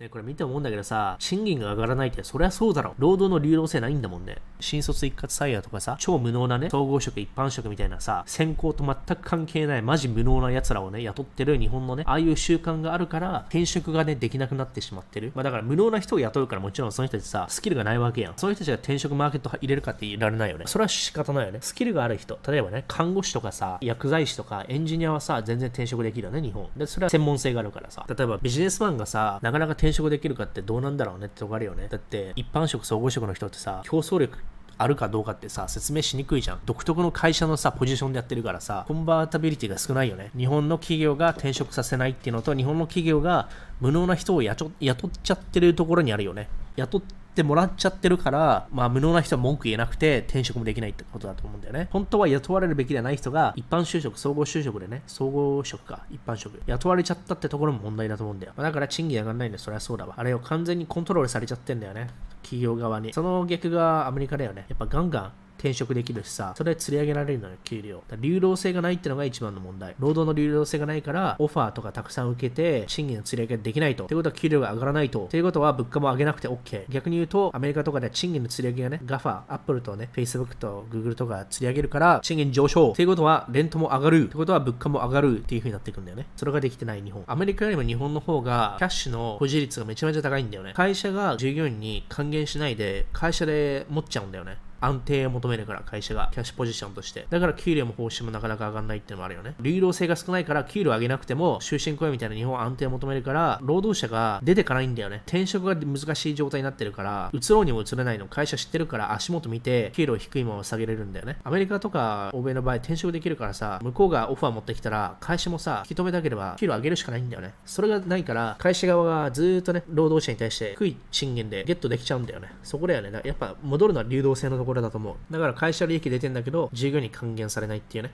ね、これ見て思うんだけどさ、賃金が上がらないって、そりゃそうだろ。労働の流動性ないんだもんね。新卒一括採用とかさ、超無能なね、総合職、一般職みたいなさ、専攻と全く関係ない、マジ無能な奴らをね、雇ってる日本のね、ああいう習慣があるから、転職がね、できなくなってしまってる。まあだから無能な人を雇うからもちろんその人たちさ、スキルがないわけやん。その人たちが転職マーケット入れるかっていられないよね。それは仕方ないよね。スキルがある人、例えばね、看護師とかさ、薬剤師とかエンジニアはさ、全然転職できるよね、日本。で、それは専門性があるからさ。例えばビジネスマンがさ、なかなか転転職できるかってどうなんだろうねってとこあるよね。だって、一般職、総合職の人ってさ、競争力あるかどうかってさ、説明しにくいじゃん。独特の会社のさ、ポジションでやってるからさ、コンバータビリティが少ないよね。日本の企業が転職させないっていうのと、日本の企業が無能な人を雇っちゃってるところにあるよね。雇ってもらっちゃってるから、まあ無能な人は文句言えなくて転職もできないってことだと思うんだよね。本当は雇われるべきではない人が一般就職、総合就職でね、総合職か、一般職、雇われちゃったってところも問題だと思うんだよ。だから賃金上がらないんで、そりゃそうだわ。あれを完全にコントロールされちゃってんだよね。企業側に。その逆がアメリカだよね。やっぱガンガン転職できるしさ、それで釣り上げられるのよ、給料。流動性がないってのが一番の問題。労働の流動性がないから、オファーとかたくさん受けて、賃金の釣り上げができないと。ってことは給料が上がらないと。っていうことは物価も上げなくて OK。逆に言うと、アメリカとかで賃金の釣り上げがね、ガファ、アップルとね、Facebook と Google とか釣り上げるから、賃金上昇。っていうことは、レントも上がる。ってことは物価も上がるっていう風になっていくんだよね。それができてない日本。アメリカよりも日本の方が、キャッシュの保持率がめちゃめちゃ高いんだよね。会社が従業員に還元しないで、会社で持っちゃうんだよね。安定を求めるから、会社が。キャッシュポジションとして。だから給料も報酬もなかなか上がんないっていうのもあるよね。流動性が少ないから、給料上げなくても、終身雇用みたいな日本安定を求めるから、労働者が出てかないんだよね。転職が難しい状態になってるから、移ろうにも移れないの。会社知ってるから、足元見て、給料低いまま下げれるんだよね。アメリカとか欧米の場合、転職できるからさ、向こうがオファー持ってきたら、会社もさ、引き止めたければ、給料上げるしかないんだよね。それがないから、会社側がずっとね、労働者に対して低い賃金でゲットできちゃうんだよね。そこだよね。やっぱ戻るのは流動性のところだと思う。だから会社利益出てんだけど、従業員に還元されないっていうね。